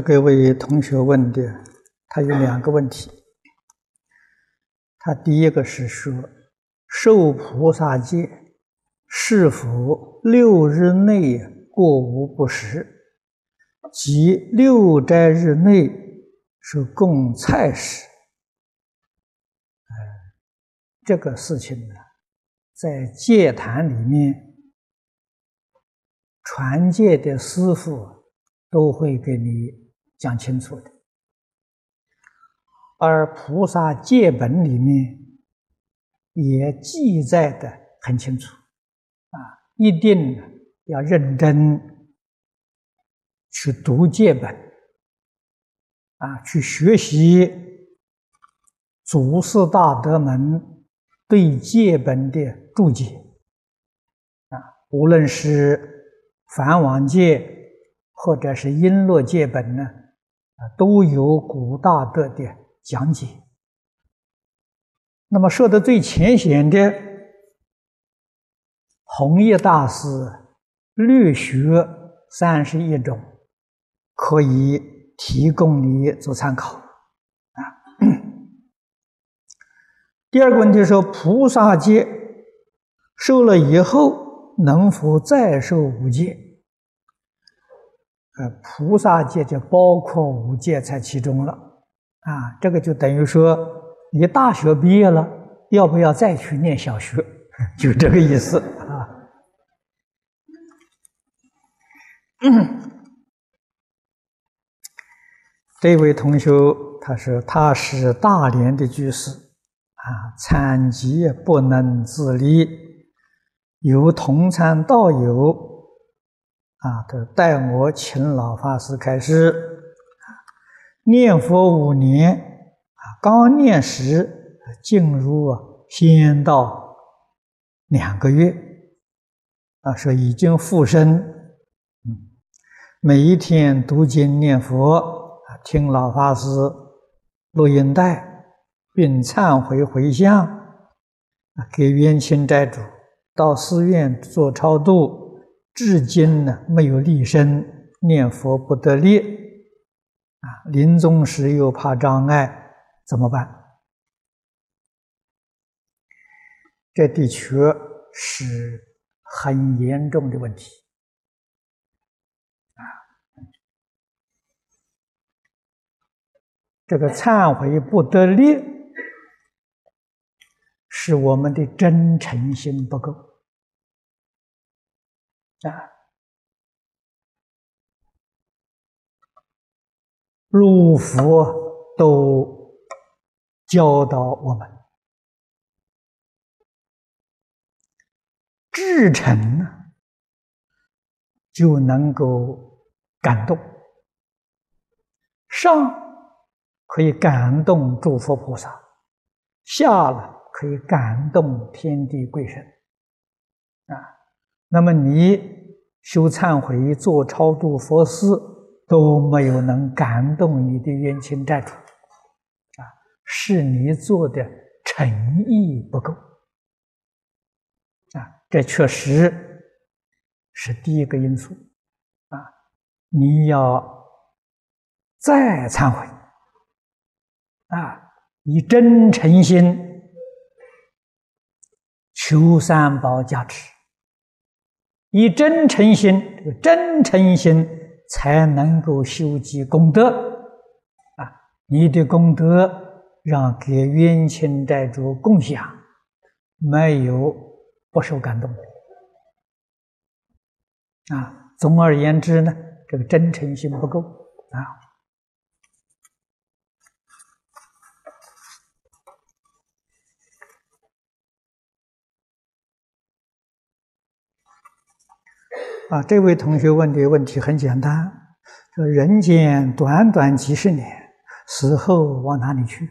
这个位同学问的，他有两个问题。他第一个是说，受菩萨戒是否六日内过午不食，即六斋日内是供菜食？这个事情呢，在戒坛里面传戒的师傅。都会给你讲清楚的，而菩萨戒本里面也记载的很清楚，啊，一定要认真去读戒本，啊，去学习祖师大德们对戒本的注解，啊，无论是梵王戒。或者是璎珞戒本呢，都有古大德的讲解。那么说的最浅显的，弘一大师略学三十一种，可以提供你做参考。啊，第二个问题说，菩萨戒受了以后，能否再受五戒？呃，菩萨戒就包括五戒在其中了，啊，这个就等于说你大学毕业了，要不要再去念小学？就这个意思啊。这位同学他说他是大连的居士，啊，残疾不能自理，有同参道友。啊，他带我请老法师开始念佛五年，啊，刚念时进入啊仙道两个月，啊，说已经复生，嗯，每一天读经念佛，啊，听老法师录音带，并忏悔回向，啊，给冤亲债主到寺院做超度。至今呢，没有立身念佛不得力，啊，临终时又怕障碍，怎么办？这的确是很严重的问题，啊，这个忏悔不得力，是我们的真诚心不够。啊，入佛都教导我们，至诚呢就能够感动，上可以感动诸佛菩萨，下了可以感动天地贵神，那么你修忏悔、做超度佛事都没有能感动你的冤亲债主，啊，是你做的诚意不够，啊，这确实是第一个因素，啊，你要再忏悔，啊，以真诚心求三宝加持。以真诚心，这个真诚心才能够修积功德啊！你的功德让给冤亲债主共享，没有不受感动啊！总而言之呢，这个真诚心不够啊。啊，这位同学问的问题很简单：说人间短短几十年，死后往哪里去？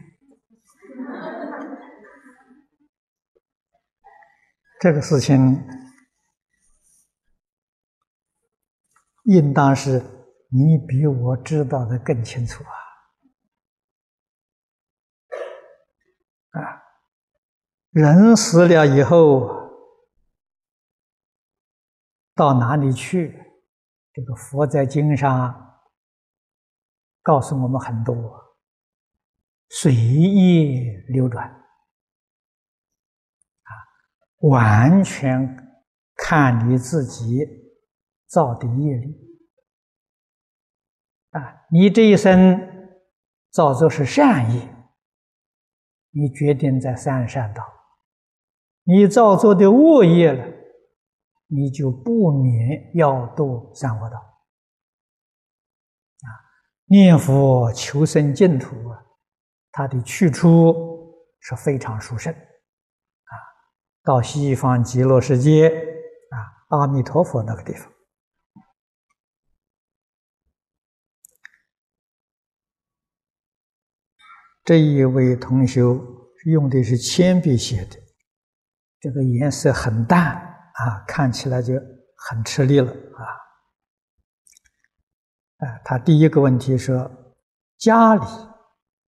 这个事情应当是你比我知道的更清楚啊！啊，人死了以后。到哪里去？这个佛在经上告诉我们很多，随意流转，啊，完全看你自己造的业力，啊，你这一生造作是善业，你决定在三善道；你造作的恶业了，你就不免要堕三恶道啊。念佛求生净土啊，它的去处是非常殊胜啊，到西方极乐世界啊，阿弥陀佛那个地方。这一位同学用的是铅笔写的，这个颜色很淡啊，看起来就很吃力了啊。啊，他第一个问题说，家里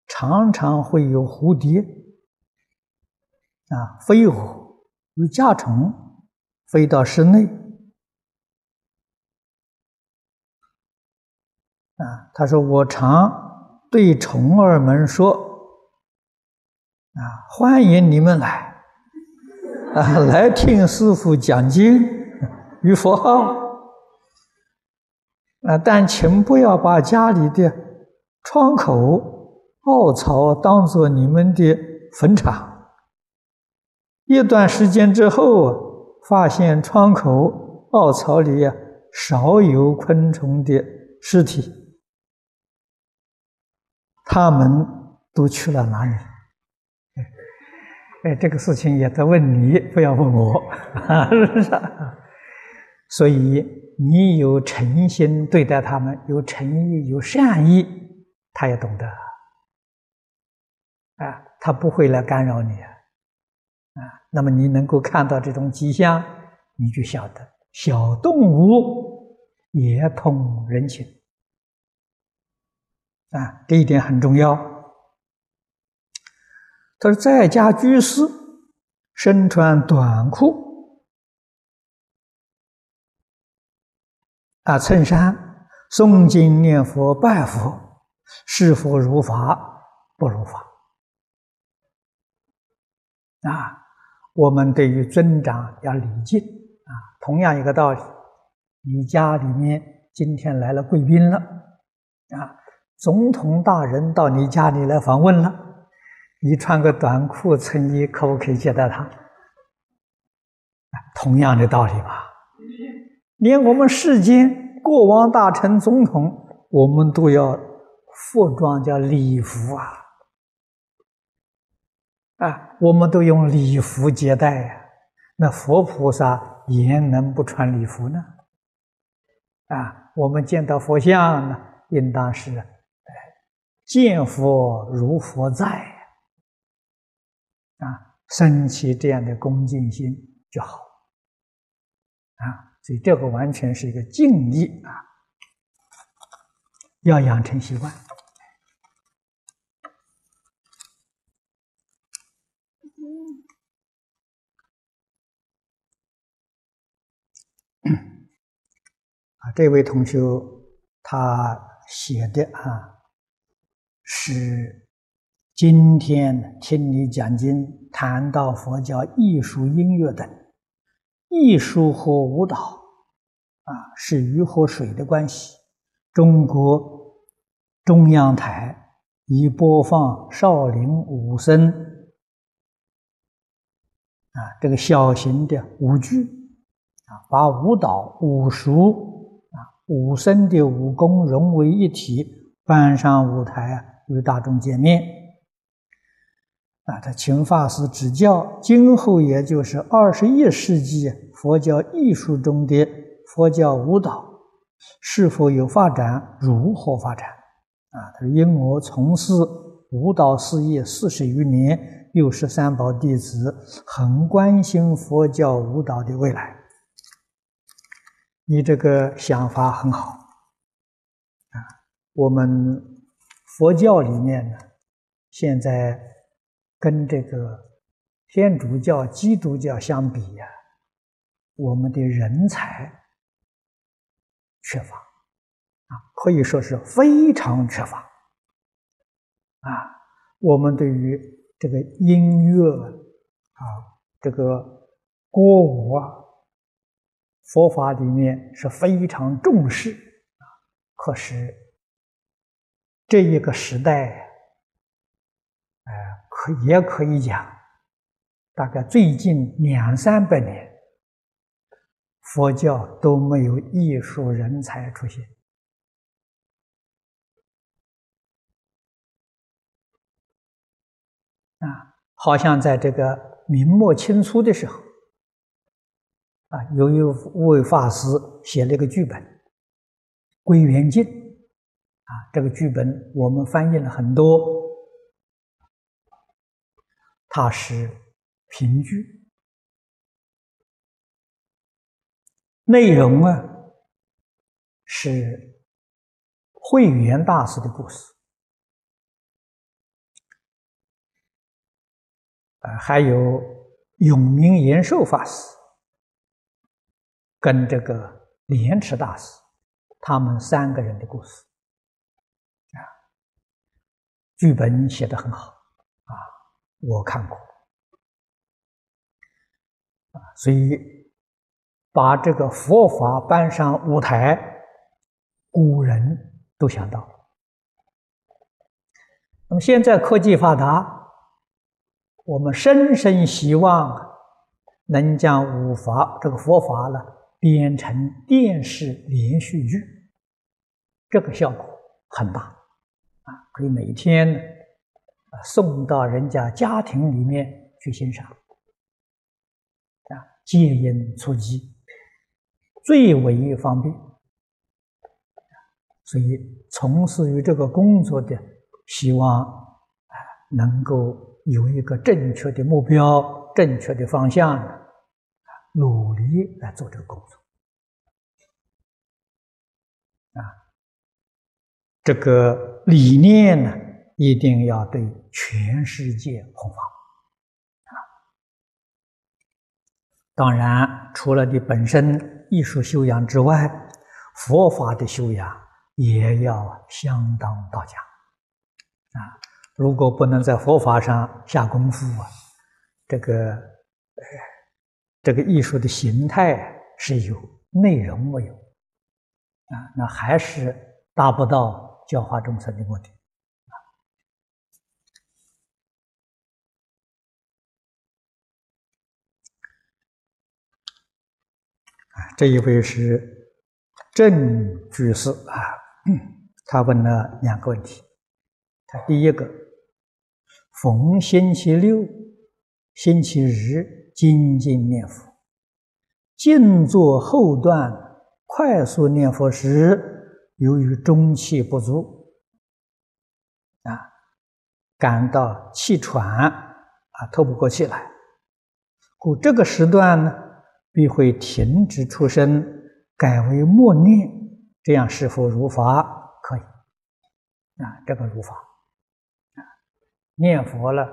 常常会有蝴蝶啊、飞蛾、有甲虫飞到室内啊。他说：“我常对虫儿们说，啊，欢迎你们来啊，来听师傅讲经与佛号。”啊！但请不要把家里的窗口、凹槽当做你们的坟场。一段时间之后，发现窗口、凹槽里啊少有昆虫的尸体，他们都去了哪里？哎，这个事情也在问你，不要问我，是不是？所以。你有诚心对待他们，有诚意、有善意，他也懂得啊，他不会来干扰你啊。啊，那么你能够看到这种迹象，你就晓得小动物也通人情啊，这一点很重要。他说，在家居士身穿短裤。啊，衬衫诵经念佛拜佛，是否如法？不如法。啊，我们对于尊长要礼敬啊。同样一个道理，你家里面今天来了贵宾了，啊，总统大人到你家里来访问了，你穿个短裤衬衣，可不可以接待他？同样的道理吧。连我们世间国王、大臣、总统，我们都要服装叫礼服啊！啊，我们都用礼服接待呀。那佛菩萨也能不穿礼服呢？啊，我们见到佛像呢，应当是，见佛如佛在啊，升起这样的恭敬心就好啊。所以这个完全是一个敬意啊，要养成习惯。啊，这位同学他写的啊，是今天听你讲经，谈到佛教艺术、音乐等。艺术和舞蹈，啊，是鱼和水的关系。中国中央台已播放少林武僧，啊，这个小型的舞剧，啊，把舞蹈、武术，啊，武僧的武功融为一体，搬上舞台啊，与大众见面。啊，他请法师指教，今后也就是二十一世纪佛教艺术中的佛教舞蹈是否有发展，如何发展？啊，他说：“因我从事舞蹈事业四十余年，又是三宝弟子，很关心佛教舞蹈的未来。你这个想法很好。啊，我们佛教里面呢，现在。”跟这个天主教、基督教相比呀，我们的人才缺乏啊，可以说是非常缺乏。啊，我们对于这个音乐啊，这个歌舞啊，佛法里面是非常重视啊。可是这一个时代，可也可以讲，大概最近两三百年，佛教都没有艺术人才出现。啊，好像在这个明末清初的时候，啊，有一位法师写了一个剧本《归元经》，啊，这个剧本我们翻译了很多，它是评剧，内容啊是慧远大师的故事。啊，还有永明延寿法师跟这个莲池大师，他们三个人的故事。啊，剧本写的很好，我看过啊，所以把这个佛法搬上舞台，古人都想到了。那么现在科技发达。我们深深希望能将五法这个佛法呢编成电视连续剧，这个效果很大啊！可以每天送到人家家庭里面去欣赏啊，接音出机最为方便，所以从事于这个工作的，希望啊能够。有一个正确的目标、正确的方向，努力来做这个工作啊。这个理念呢，一定要对全世界弘法啊。当然，除了你本身艺术修养之外，佛法的修养也要相当到家啊。如果不能在佛法上下功夫啊，这个，这个艺术的形态是有，内容没有，啊，那还是达不到教化众生的目的。这一位是郑居士啊，他问了两个问题，他第一个。逢星期六、星期日精进念佛，静坐后段快速念佛时，由于中气不足，啊，感到气喘，啊，透不过气来，故这个时段呢，必会停止出声，改为默念，这样是否如法？可以，啊，这个如法。啊念佛了，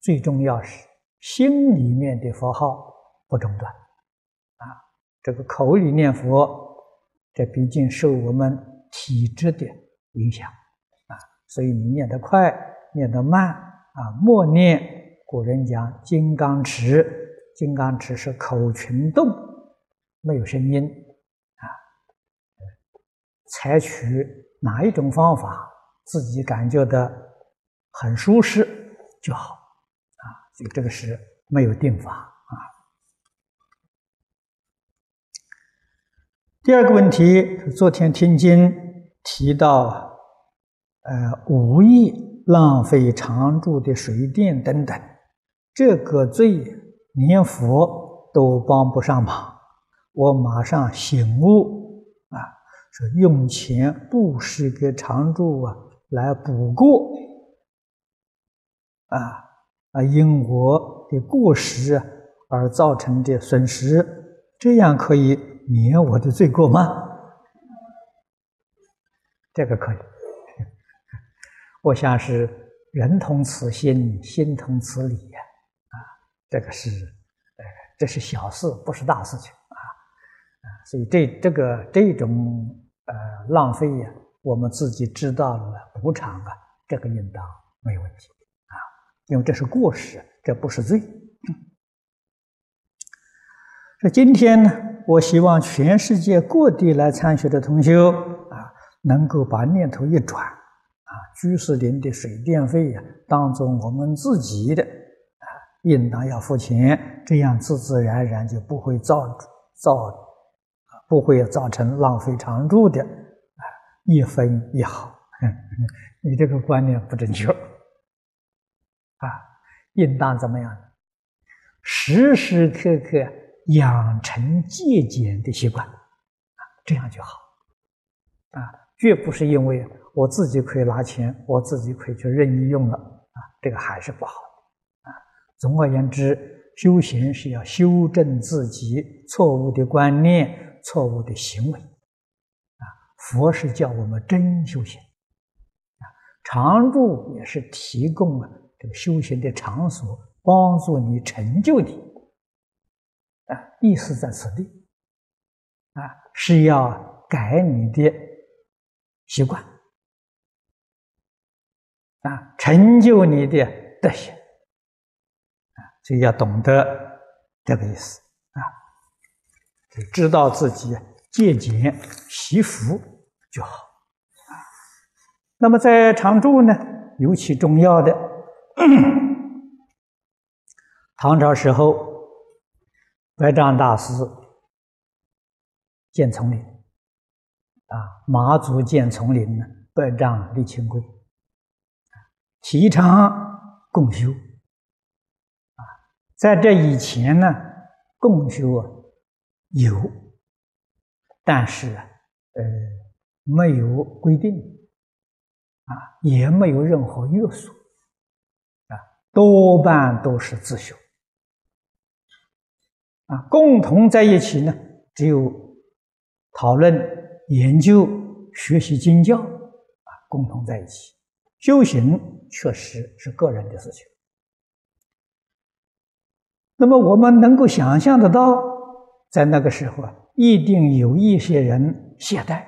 最重要是心里面的佛号不中断，啊，这个口里念佛，这毕竟受我们体质的影响，啊，所以你念得快，念得慢，啊，默念，古人讲金刚持，金刚持是口群动，没有声音，啊，采取哪一种方法，自己感觉的。很舒适就好啊，所以这个是没有定法啊。第二个问题，昨天听经提到，呃，无意浪费常住的水电等等，这个罪连佛都帮不上忙。我马上醒悟啊，说用钱布施给常住啊，来补过。啊啊！因我的过失而造成的损失，这样可以免我的罪过吗？这个可以。我想是人同此心，心同此理呀。这个是，呃，这是小事，不是大事情啊。啊，所以这这个这种呃浪费呀，我们自己知道了补偿啊，这个应当没有问题啊，因为这是过失，这不是罪。说今天呢，我希望全世界各地来参学的同修啊，能够把念头一转啊，居士林的水电费呀，当做我们自己的，应当要付钱，这样自自然然就不会造造，不会造成浪费常住的啊，一分一毫。你这个观念不正确啊！应当怎么样？时时刻刻养成节俭的习惯啊，这样就好啊！绝不是因为我自己可以拿钱，我自己可以去任意用了啊，这个还是不好。总而言之，修行是要修正自己错误的观念、错误的行为啊。佛是叫我们真修行。啊常住也是提供了这个修行的场所，帮助你成就你啊，意思在此地啊，是要改你的习惯啊，成就你的德行，所以要懂得这个意思啊，就知道自己戒俭惜福就好。那么在常住呢，尤其重要的，唐朝时候，白丈大师建丛林，啊，马祖建丛林呢，白丈立清规，提倡共修，在这以前呢，共修啊有，但是啊呃没有规定。啊，也没有任何约束，啊，多半都是自修，啊，共同在一起呢，只有讨论、研究、学习经教，啊，共同在一起修行，确实是个人的事情。那么我们能够想象得到，在那个时候啊，一定有一些人懈怠，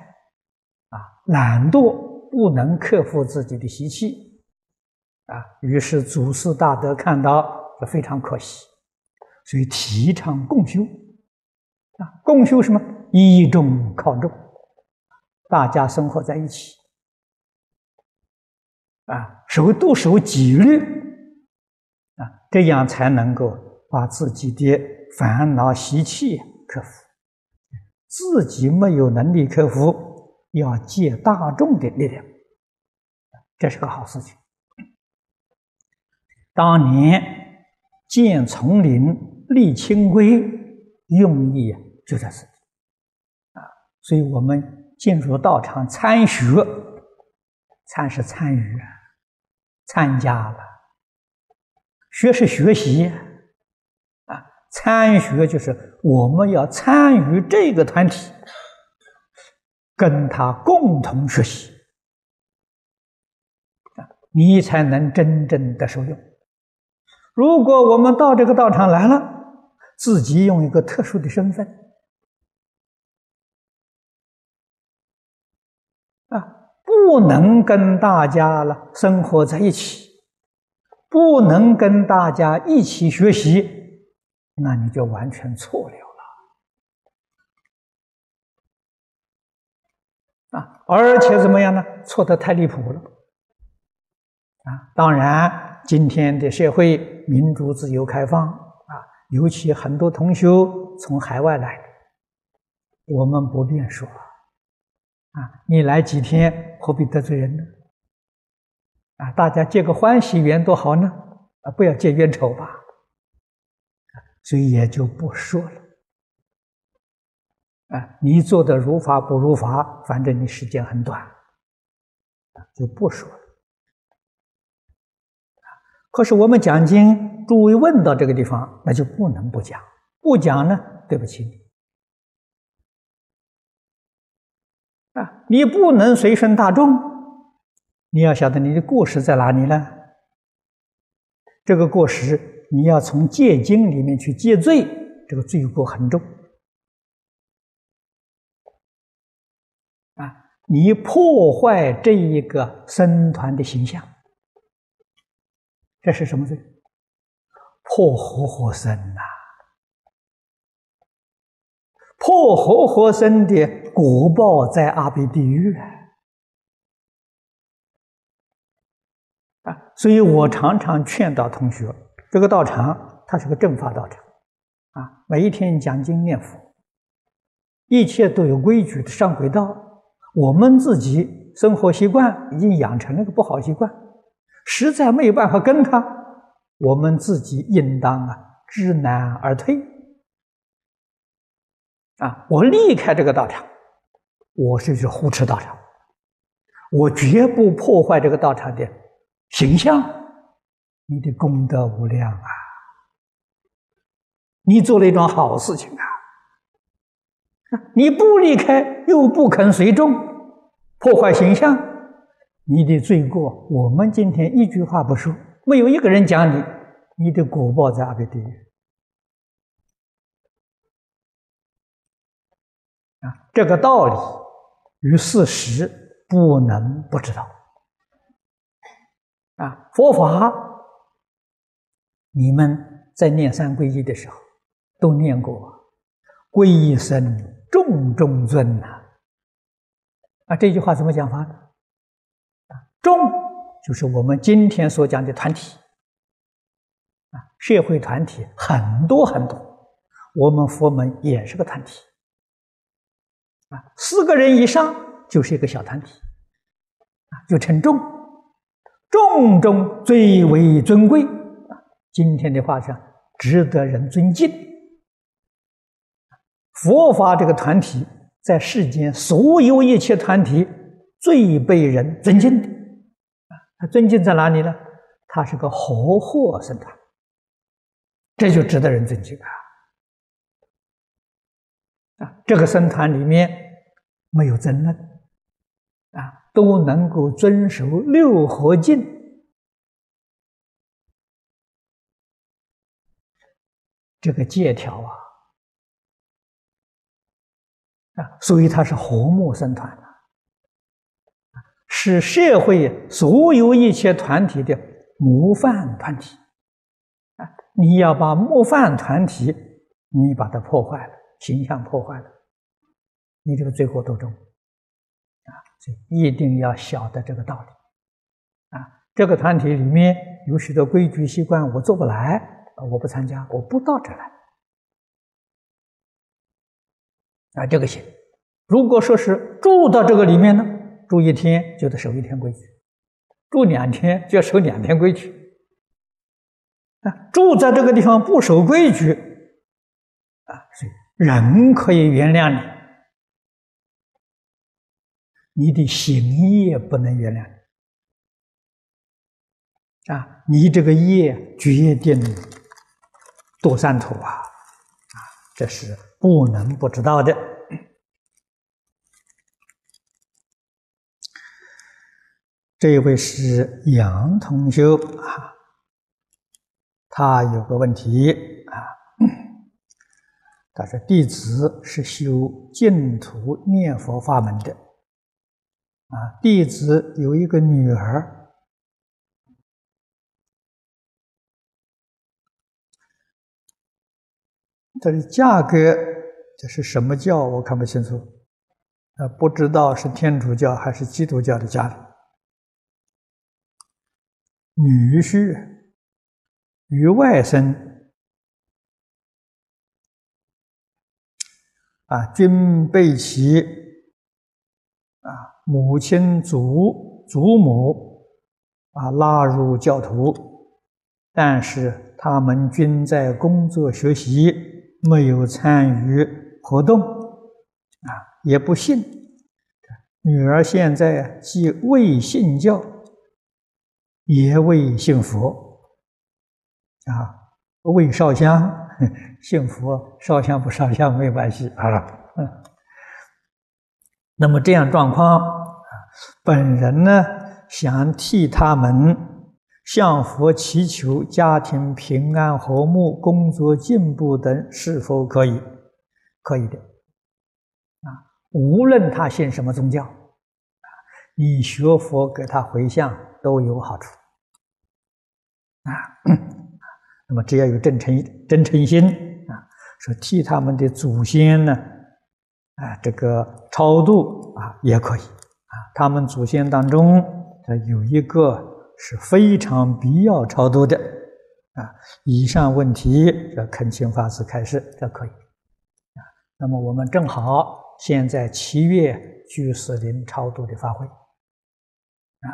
啊，懒惰。不能克服自己的习气，啊，于是祖师大德看到非常可惜，所以提倡共修，啊，共修什么？依众靠众，大家生活在一起，啊，守都守纪律，啊，这样才能够把自己的烦恼习气克服，自己没有能力克服。要借大众的力量，这是个好事情。当年建丛林、立清规，用意就在此地啊。所以我们进入道场参学，参是参与，参加了；学是学习，参学就是我们要参与这个团体。跟他共同学习，你才能真正的受用。如果我们到这个道场来了，自己用一个特殊的身份，啊，不能跟大家了生活在一起，不能跟大家一起学习，那你就完全错了。啊，而且怎么样呢？错的太离谱了。啊，当然，今天的社会民主、自由、开放啊，尤其很多同修从海外来，我们不便说。啊，你来几天，何必得罪人呢？啊，大家结个欢喜缘多好呢！啊，不要结冤仇吧。所以也就不说了。啊，你做的如法不如法，反正你时间很短，就不说了。可是我们讲经，诸位问到这个地方，那就不能不讲，不讲呢，对不起你。啊，你不能随顺大众，你要晓得你的过失在哪里呢？这个过失，你要从戒经里面去戒罪，这个罪过很重啊。你破坏这一个僧团的形象，这是什么罪？破活活僧呐！破活活僧的果报在阿鼻地狱啊！啊，所以我常常劝导同学，这个道场它是个正法道场，啊，每一天讲经念佛，一切都有规矩的上轨道。我们自己生活习惯已经养成了个不好习惯，实在没有办法跟他，我们自己应当啊知难而退。啊，我离开这个道场，我是去护持道场，我绝不破坏这个道场的形象。你的功德无量啊，你做了一桩好事情啊。你不离开，又不肯随众，破坏形象，你的罪过，我们今天一句话不说，没有一个人讲你，你的果报在阿鼻地狱啊！这个道理与事实不能不知道啊！佛法，你们在念三皈依的时候都念过，皈依僧。众中尊呐，啊，这句话怎么讲法呢？啊，众就是我们今天所讲的团体，啊，社会团体很多很多，我们佛门也是个团体，啊，四个人以上就是一个小团体，啊，就称众，众中最为尊贵，今天的话讲，值得人尊敬。佛法这个团体，在世间所有一切团体最被人尊敬的啊，他尊敬在哪里呢？他是个活货僧团，这就值得人尊敬啊！啊，这个僧团里面没有争论啊，都能够遵守六合敬这个借条啊。啊所以他是和睦生团的，是社会所有一切团体的模范团体。啊，你要把模范团体，你把它破坏了，形象破坏了，你这个罪过多重啊！所以一定要晓得这个道理。啊，这个团体里面有许多规矩习惯，我做不来，我不参加，我不到这来。啊，这个行。如果说是住到这个里面呢，住一天就得守一天规矩，住两天就要守两天规矩。啊，住在这个地方不守规矩，啊，所以人可以原谅你，你的行业不能原谅你。啊，你这个业决定堕三途啊，啊，这是不能不知道的。这位是杨同修啊，他有个问题啊，他说弟子是修净土念佛法门的啊，弟子有一个女儿，这里价格这是什么教？我看不清楚，啊，不知道是天主教还是基督教的家里。女婿与外甥。啊，均被其啊母亲、祖祖母。啊拉入教徒，但是他们均在工作学习，没有参与活动啊，也不信。女儿现在既未信教。也未信佛啊，未烧香 信佛，烧香不烧香没关系啊。嗯，那么这样状况本人呢想替他们向佛祈求家庭平安和睦、工作进步等，是否可以？可以的啊，无论他信什么宗教你学佛给他回向都有好处。啊。那么只要有真诚真诚心啊，说替他们的祖先呢，啊，这个超度啊也可以啊。他们祖先当中，有一个是非常必要超度的啊。以上问题，要恳请法师开示，这可以啊。那么我们正好现在七月居士林超度的法会。啊，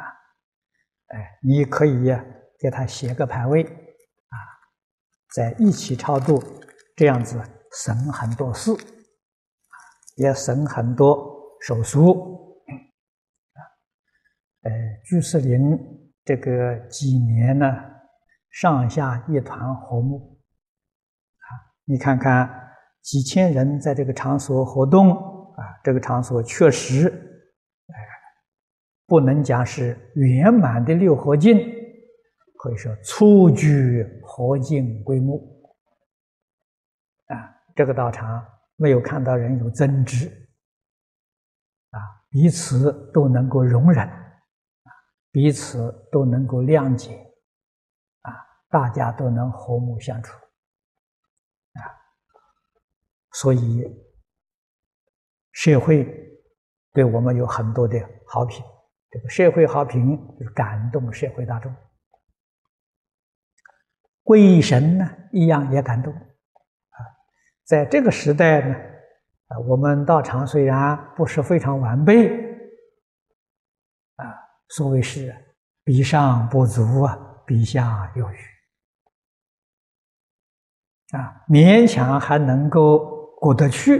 哎，你可以给他写个牌位，啊，在一起超度，这样子省很多事，也省很多手续，啊，哎，居士林这个几年呢，上下一团和睦，啊，你看看几千人在这个场所活动，啊，这个场所确实哎。不能讲是圆满的六合境，可以说初具合境归木啊。这个道场没有看到人有争执啊，彼此都能够容忍，彼此都能够谅解啊，大家都能和睦相处啊。所以社会对我们有很多的好评。这个社会好评就是感动社会大众，鬼神呢一样也感动啊。在这个时代呢，啊，我们道场虽然不是非常完备，所谓是比上不足啊，比下有余啊，勉强还能够过得去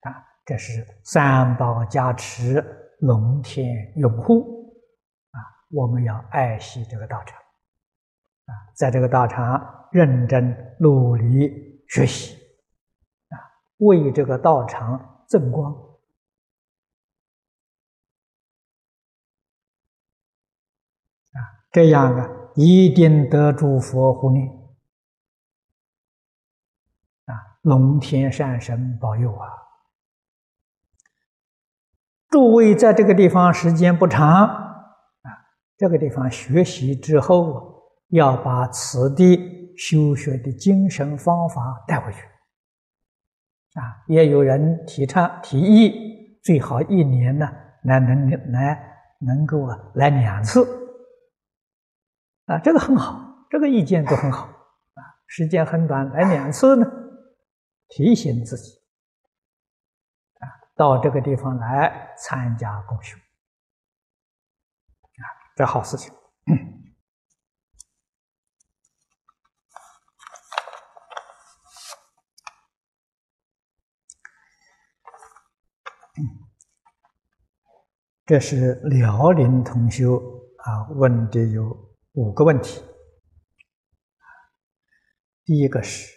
啊。这是三宝加持。龙天拥护啊！我们要爱惜这个道场啊，在这个道场认真努力学习啊，为这个道场增光这样啊，一定得诸佛护念啊，龙天善神保佑啊！诸位在这个地方时间不长啊，这个地方学习之后啊，要把此地修学的精神方法带回去啊。也有人提倡提议，最好一年呢来能来能够啊来两次啊，这个很好，这个意见都很好啊。时间很短，来两次呢，提醒自己啊。到这个地方来参加共修啊，这好事情。这是辽宁同修啊问的有五个问题。第一个是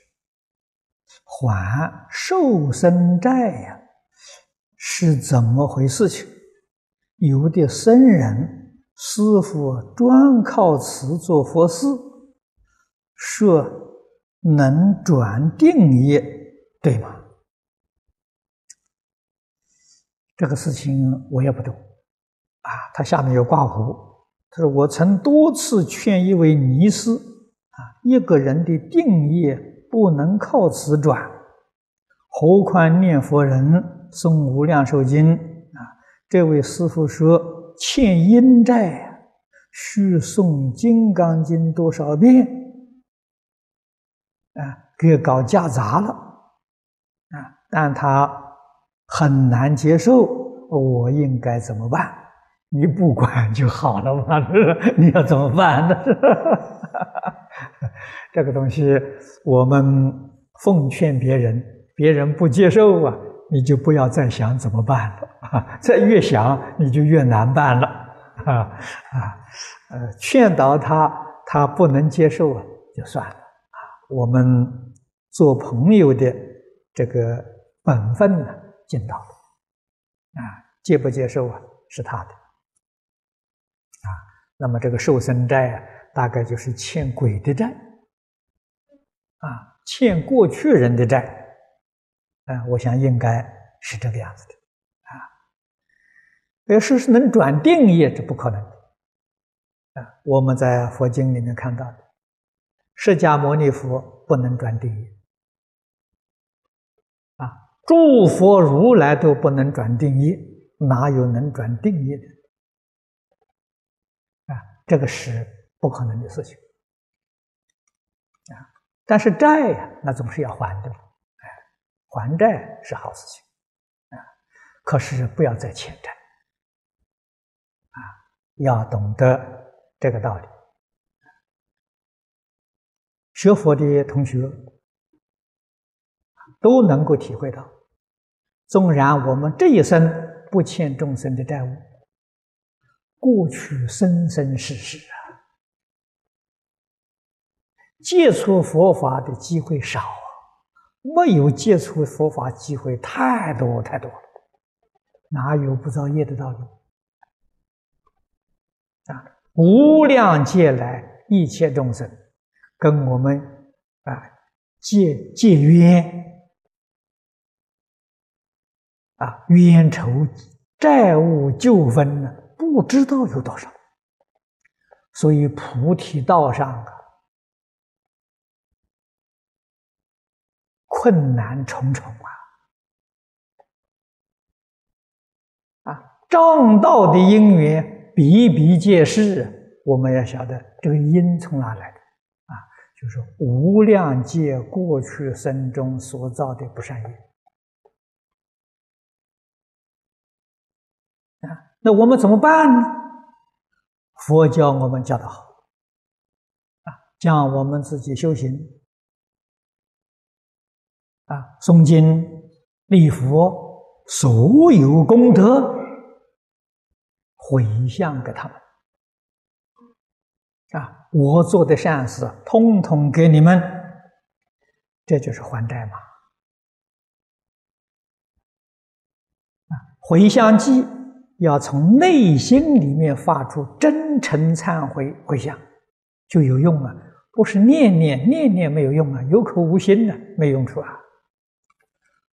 还受生债呀。是怎么回事？情有的僧人师傅专靠此做佛事，说能转定业，对吗？这个事情我也不懂啊。他下面有挂弧，他说我曾多次劝一位尼师啊，一个人的定业不能靠此转，何况念佛人。诵《无量寿经》啊，这位师傅说欠阴债，需诵《金刚经》多少遍啊？给搞夹杂了啊！但他很难接受，我应该怎么办？你不管就好了嘛？你要怎么办呢？这个东西，我们奉劝别人，别人不接受啊。你就不要再想怎么办了啊！再越想你就越难办了啊啊！呃，劝导他，他不能接受啊，就算了啊。我们做朋友的这个本分呢，尽到了啊。接不接受啊，是他的。那么这个受生债啊，大概就是欠鬼的债啊，欠过去人的债。啊，我想应该是这个样子的，啊，要是是能转定业，这不可能，啊，我们在佛经里面看到的，释迦牟尼佛不能转定业，啊，诸佛如来都不能转定业，哪有能转定业的？这个是不可能的事情。啊，但是债呀，那总是要还的，哎，还债是好事情，啊，可是不要再欠债，啊，要懂得这个道理。学佛的同学都能够体会到，纵然我们这一生不欠众生的债务，过去生生世世啊，接触佛法的机会少啊，没有接触佛法机会太多太多了，哪有不造业的道理啊？无量劫来，一切众生。跟我们啊借借冤啊冤仇债务纠纷呢，不知道有多少，所以菩提道上啊困难重重啊。啊正道的因缘比比皆是，我们要晓得这个因从哪来的。啊。就是无量劫过去生中所造的不善业那我们怎么办呢？佛教我们教的好啊，讲我们自己修行啊，诵经礼佛，所有功德回向给他们。啊，我做的善事，通通给你们，这就是还债嘛。啊，回向记要从内心里面发出真诚忏悔回向，就有用了。不是念念念念没有用啊，有口无心的没用处啊。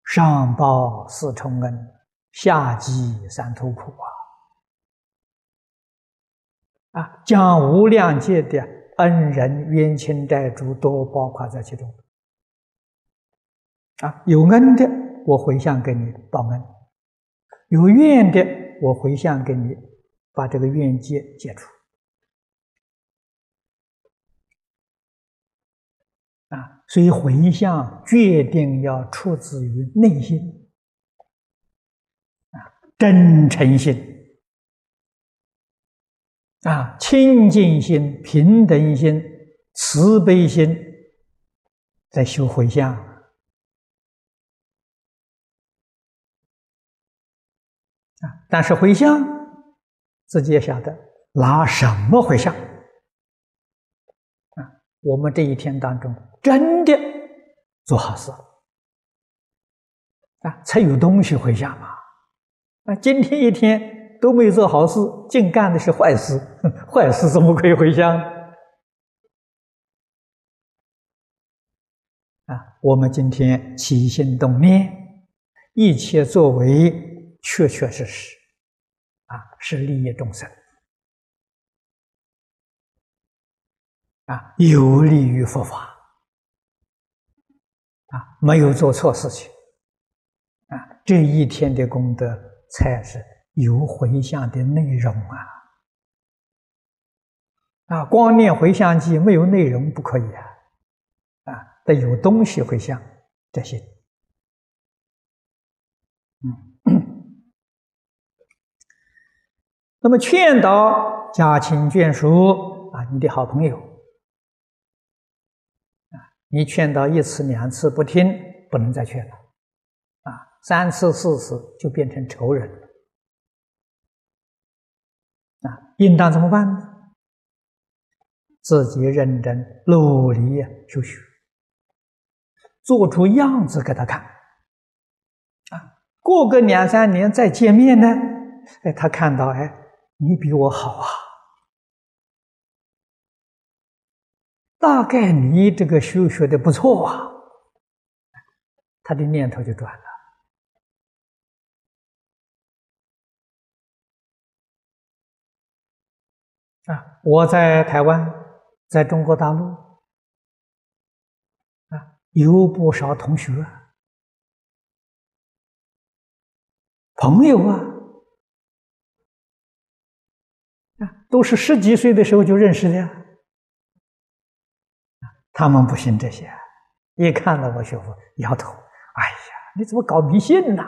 上报四重恩，下济三途苦啊。啊，将无量界的恩人、冤亲债主都包括在其中。啊，有恩的我回向给你报恩，有怨的我回向给你把这个怨结解除。啊，所以回向决定要出自于内心，啊，真诚心。啊，清净心、平等心、慈悲心，在修回向啊。但是回向，自己也晓得拿什么回向啊？我们这一天当中，真的做好事啊，才有东西回向嘛。啊，今天一天。都没做好事，净干的是坏事，坏事怎么可以回向？啊，我们今天起心动念，一切作为，确确实实，啊，是利益众生，啊，有利于佛法，啊，没有做错事情，啊，这一天的功德才是。有回向的内容啊！啊，光念回向记没有内容不可以啊！啊，得有东西回向这些。那么劝导家亲眷属啊，你的好朋友啊，你劝导一次两次不听，不能再劝了啊，三次四次就变成仇人了。啊，应当怎么办呢？自己认真努力修学，做出样子给他看。啊，过个两三年再见面呢，哎，他看到，哎，你比我好啊，大概你这个修学的不错啊，他的念头就转了。啊！我在台湾，在中国大陆啊，有不少同学、朋友啊，都是十几岁的时候就认识的呀。他们不信这些，一看到我学佛，摇头：“哎呀，你怎么搞迷信呐？”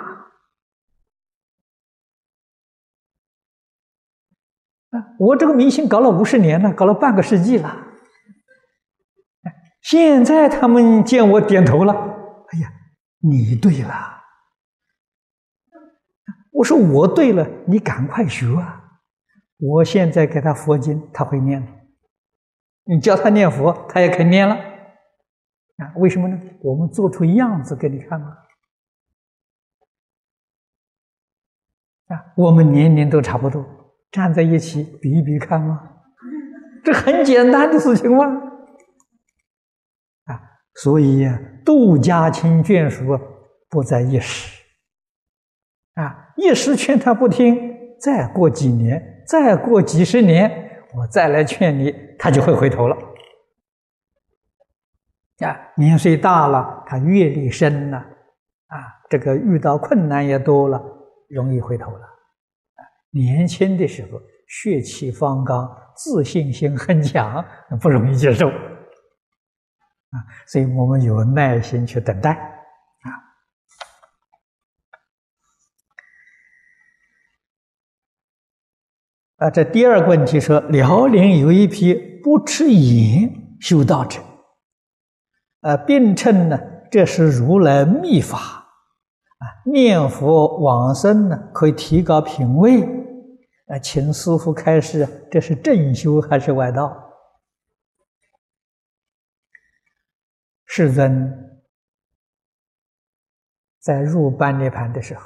我这个迷信搞了五十年了，搞了半个世纪了。现在他们见我点头了，哎呀，你对了。我说我对了，你赶快学啊！我现在给他佛经，他会念。你教他念佛，他也肯念了。啊，为什么呢？我们做出样子给你看嘛。啊，我们年龄都差不多。站在一起比一比看吗？这很简单的事情吗？啊，所以呀，度家亲眷属不在一时。啊，一时劝他不听，再过几年，再过几十年，我再来劝你，他就会回头了。啊，年岁大了，他阅历深了，啊，这个遇到困难也多了，容易回头了。年轻的时候血气方刚，自信心很强，不容易接受啊，所以我们有耐心去等待啊，这第二个问题说，辽宁有一批不吃盐修道者，啊，并称呢这是如来秘法啊，念佛往生呢可以提高品位。啊，请师傅开示，这是正修还是外道？世尊在入般涅盘的时候，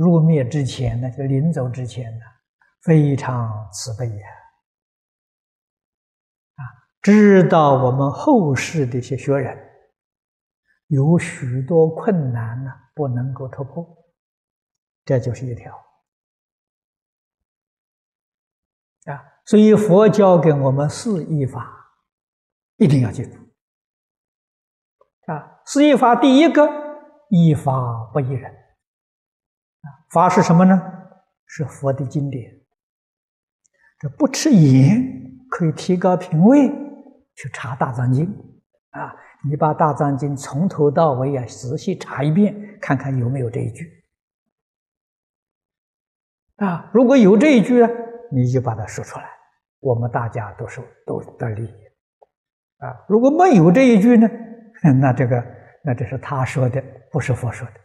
入灭之前呢，就临走之前呢，非常慈悲呀，啊，知道我们后世的一些学人有许多困难呢，不能够突破，这就是一条。啊，所以佛教给我们四依法，一定要记住。啊，四依法第一个依法不依人。法是什么呢？是佛的经典。这不吃盐可以提高品位，去查大藏经。啊，你把大藏经从头到尾啊仔细查一遍，看看有没有这一句。啊，如果有这一句呢？你就把它说出来，我们大家都是都得利益啊！如果没有这一句呢，那这个那这是他说的，不是佛说的！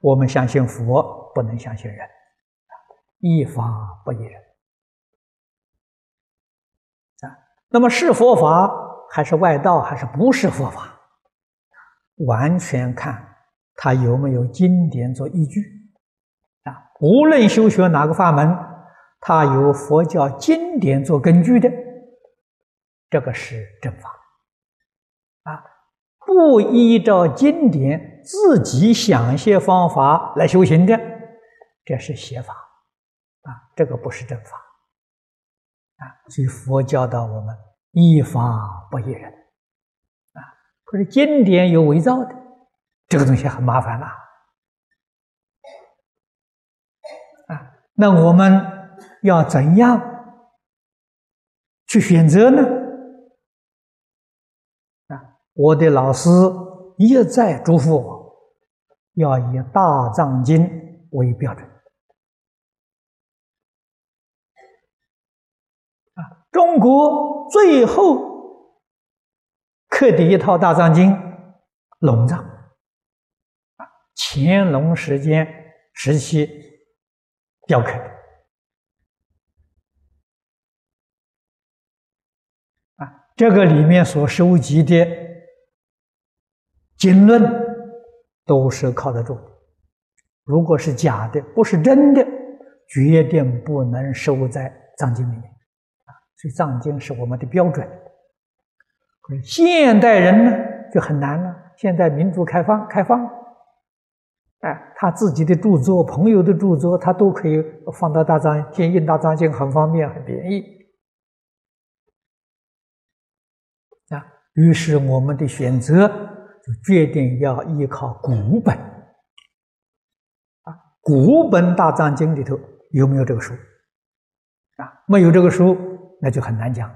我们相信佛，不能相信人啊！依法不依人啊！那么是佛法还是外道，还是不是佛法？完全看他有没有经典做依据啊！无论修学哪个法门。它有佛教经典做根据的，这个是正法啊！不依照经典自己想些方法来修行的，这是邪法啊！这个不是正法啊！所以佛教导我们一法不依人啊！可是经典有伪造的，这个东西很麻烦了啊！那我们。要怎样去选择呢？啊，我的老师一再嘱咐我，要以《大藏经》为标准。啊，中国最后刻的一套《大藏经》，龙藏，啊，乾隆时间时期雕刻的。这个里面所收集的经论都是靠得住，如果是假的，不是真的，绝对不能收在藏经里面啊。所以藏经是我们的标准。现代人呢就很难了，现在民主开放，开放，哎，他自己的著作、朋友的著作，他都可以放到大藏经、印大藏经，很方便，很便宜啊。于是我们的选择决定要依靠古本啊，古本大藏经里头有没有这个书啊？没有这个书，那就很难讲。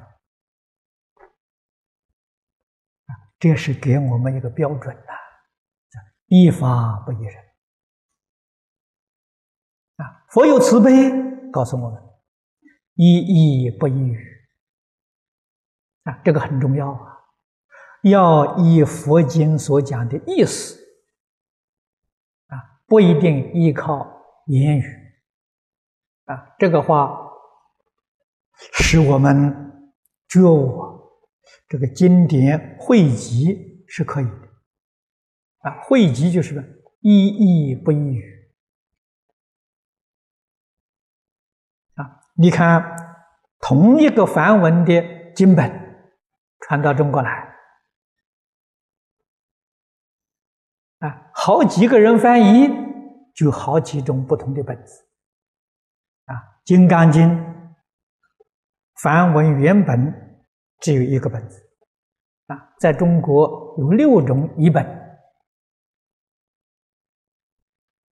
这是给我们一个标准呐，依法不依人啊。佛有慈悲，告诉我们依义不依语啊，这个很重要啊。要依佛经所讲的意思啊，不一定依靠言语啊。这个话使我们觉悟，这个经典汇集是可以的啊。汇集就是依义不依语啊。你看，同一个梵文的经本传到中国来。啊，好几个人翻译，就好几种不同的本子。啊，《金刚经》梵文原本只有一个本子，啊，在中国有六种译本。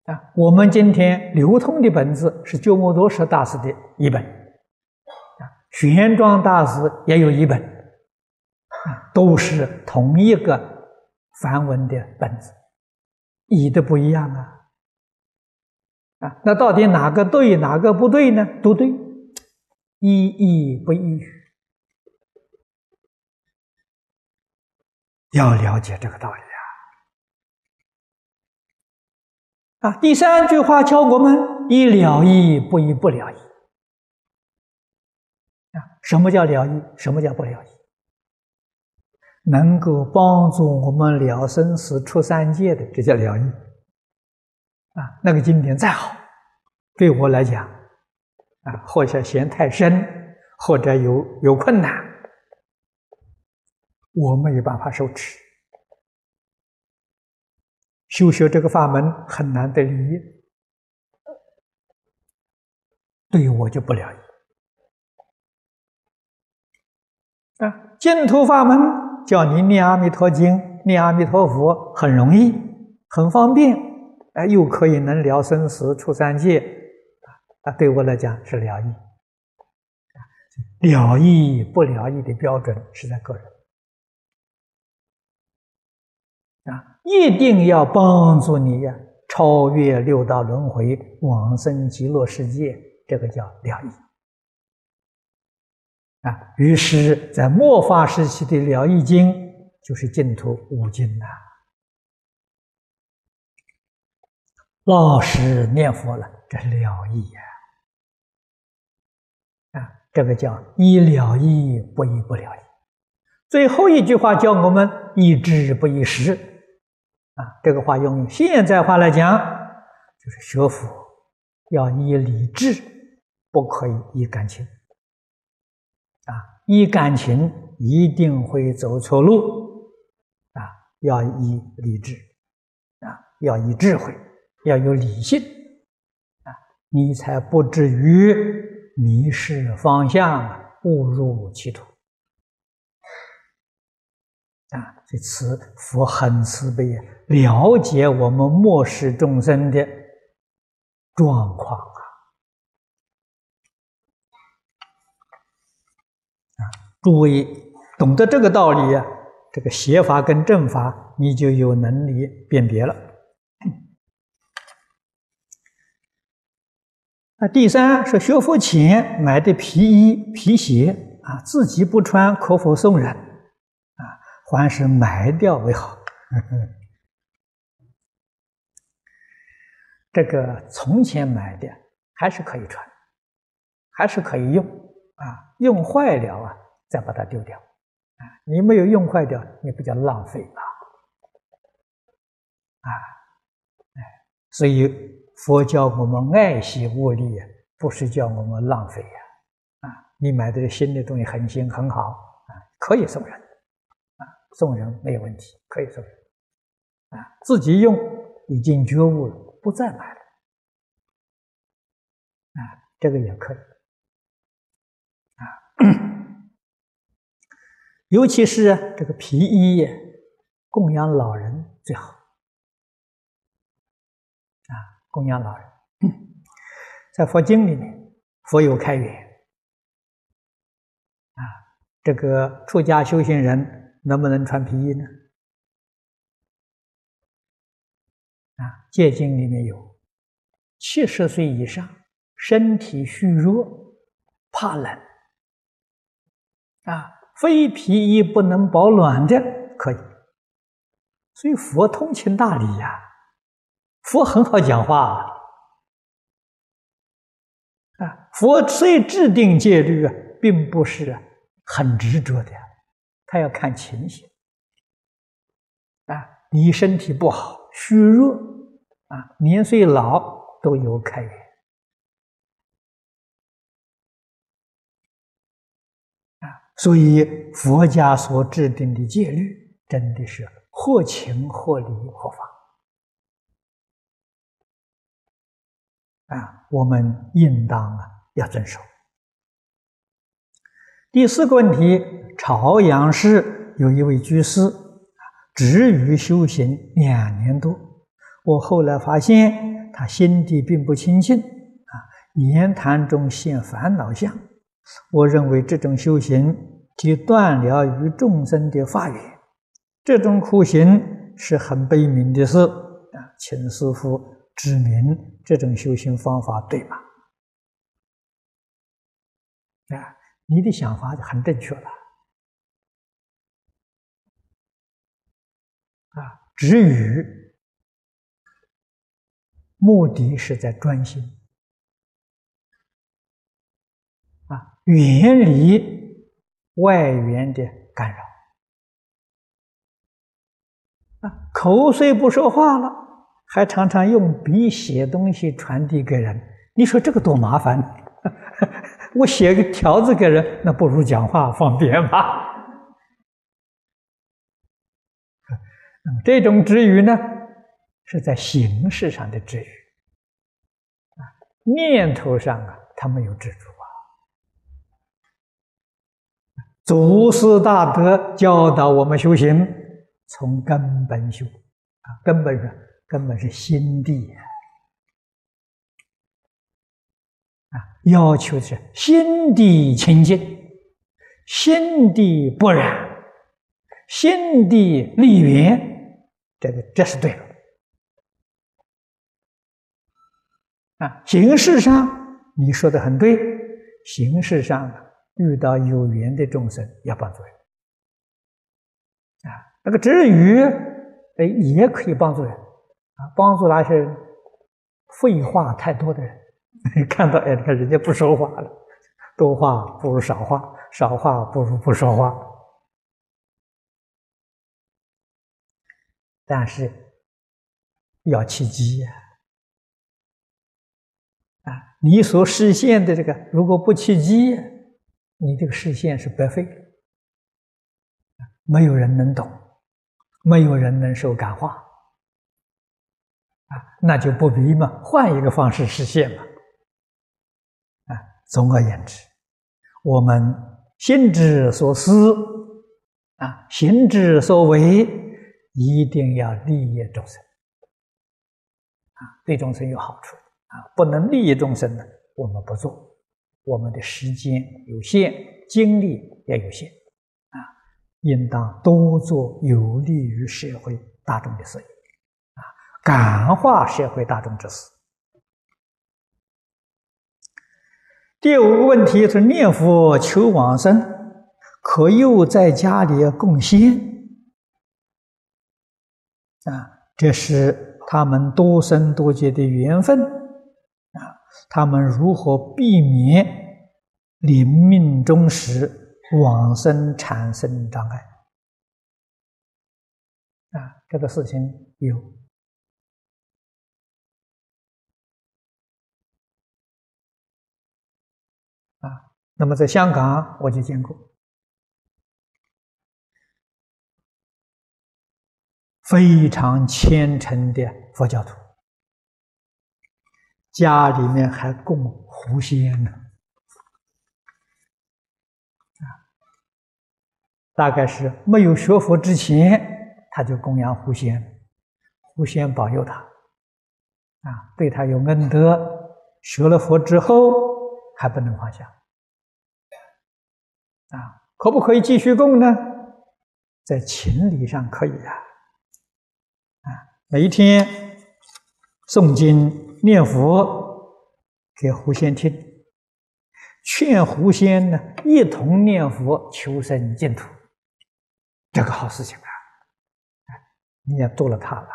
啊，我们今天流通的本子是鸠摩罗什大师的译本，啊，玄奘大师也有一本，啊，都是同一个梵文的本子。译的不一样啊，啊，那到底哪个对，哪个不对呢？都对，一意不一要了解这个道理啊！啊，第三句话教我们：一了义，不一不了义。啊，什么叫了义？什么叫不了义？能够帮助我们了生死、出三界的，这叫了义啊！那个经典再好，对我来讲啊，或者嫌太深，或者有有困难，我没有办法受持。修学这个法门很难得利益，对我就不了义啊！净土法门。叫你念阿弥陀经，念阿弥陀佛很容易，很方便，哎，又可以能了生死、出三界，啊，对我来讲是了义。了义不了义的标准是在个人，啊，一定要帮助你呀，超越六道轮回，往生极乐世界，这个叫了义。啊，于是，在末法时期的《了义经》就是净土五经呐。老实念佛了，这是了义呀！啊，这个叫一了义，不一不了义。最后一句话叫我们依智不一识。啊，这个话用现在话来讲，就是学佛要依理智，不可以依感情。啊，依感情一定会走错路，啊，要依理智，啊，要依智慧，要有理性，啊，你才不至于迷失方向，误入歧途。啊，这慈佛很慈悲啊，了解我们末世众生的状况。诸位懂得这个道理啊，这个邪法跟正法，你就有能力辨别了。那第三是学佛前买的皮衣皮鞋啊，自己不穿，可否送人？啊，还是埋掉为好。这个从前买的还是可以穿，还是可以用啊，用坏了啊。再把它丢掉，啊！你没有用坏掉，你不叫浪费啊？啊，哎，所以佛教我们爱惜物力，不是叫我们浪费呀！啊，你买的新的东西很新很好，啊，可以送人，啊，送人没有问题，可以送人，啊，自己用已经觉悟了，不再买了，啊，这个也可以，啊。尤其是这个皮衣，供养老人最好。啊，供养老人，在佛经里面，佛有开源。啊，这个出家修行人能不能穿皮衣呢？啊，戒经里面有，七十岁以上，身体虚弱，怕冷，啊，非皮衣不能保暖的可以。所以佛通情达理呀，佛很好讲话啊，佛虽制定戒律啊，并不是很执着的，他要看情形啊，你身体不好，虚弱。啊，年岁老都有开源所以佛家所制定的戒律真的是合情合理合法啊，我们应当啊要遵守。第四个问题，朝阳市有一位居士啊，止于修行两年多。我后来发现，他心地并不清净，啊，言谈中现烦恼相。我认为这种修行即断了与众生的法缘，这种苦行是很悲悯的事啊，请师父指明这种修行方法对吗？啊，你的想法就很正确了，啊，止语。目的是在专心啊，远离外缘的干扰啊。口虽不说话了，还常常用笔写东西传递给人，你说这个多麻烦！我写个条子给人，那不如讲话方便吧？那 么这种止语呢？是在形式上的治愈啊，念头上啊，他没有执着啊。祖师大德教导我们修行，从根本修啊，根本是根本是心地啊，要求是心地清净，心地不染，心地立缘，这个这是对的。啊，形式上你说的很对，形式上遇到有缘的众生要帮助人，啊，那个止语，哎，也可以帮助人，啊，帮助那些废话太多的人，看到哎，你看人家不说话了，多话不如少话，少话不如不说话，但是要契机呀。啊，你所实现的这个，如果不契机，你这个视线是白费，没有人能懂，没有人能受感化，啊，那就不必嘛，换一个方式实现嘛。啊，总而言之，我们心之所思，啊，行之所为，一定要利益众生，啊，对众生有好处。啊，不能利益众生的，我们不做。我们的时间有限，精力也有限，啊，应当多做有利于社会大众的事业，啊，感化社会大众之事。第五个问题是念佛求往生，可又在家里供仙，啊，这是他们多生多劫的缘分。他们如何避免临命终时往生产生障碍？啊，这个事情有啊。那么在香港我就见过非常虔诚的佛教徒。家里面还供狐仙呢，啊！大概是没有学佛之前，他就供养狐仙，狐仙保佑他，啊，对他有恩德。学了佛之后还不能放下，啊，可不可以继续供呢？在情理上可以啊，啊，每一天诵经念佛给狐仙听，劝狐仙呢一同念佛求生净土，这个好事情啊，你也度了他了。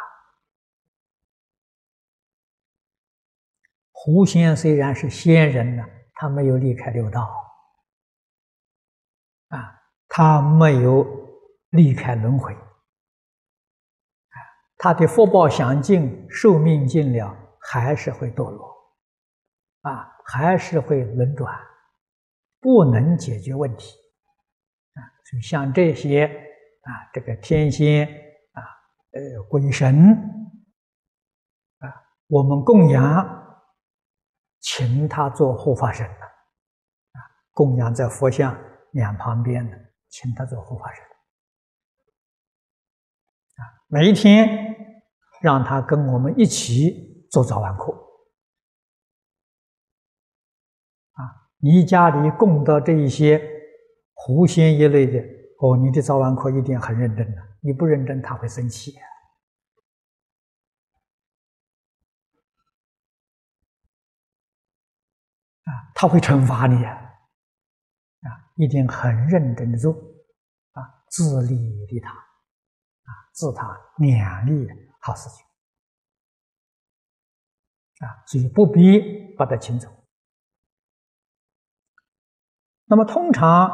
狐仙虽然是仙人呢，他没有离开六道，啊，他没有离开轮回，他的福报享尽，寿命尽了，还是会堕落，啊，还是会轮转，不能解决问题，啊，所以像这些啊，这个天仙啊，呃，鬼神啊，我们供养。请他做护法神的，啊，供养在佛像两旁边的，请他做护法神，啊，每一天让他跟我们一起做早晚课，啊，你家里供的这一些狐仙一类的，哦，你的早晚课一定很认真的，你不认真他会生气。啊，他会惩罚你啊！啊，一定很认真的做，啊，自利利他，啊，自他两利好事情，啊，所以不必把他请走。那么，通常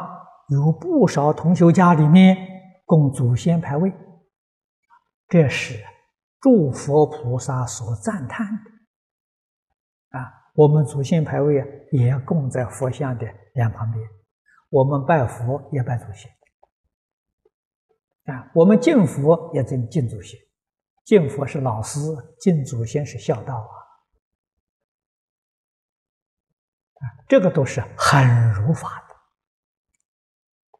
有不少同修家里面供祖先牌位，这是诸佛菩萨所赞叹的，啊。我们祖先牌位啊，也供在佛像的两旁边。我们拜佛也拜祖先啊，我们敬佛也敬敬祖先。敬佛是老师，敬祖先是孝道啊。这个都是很如法的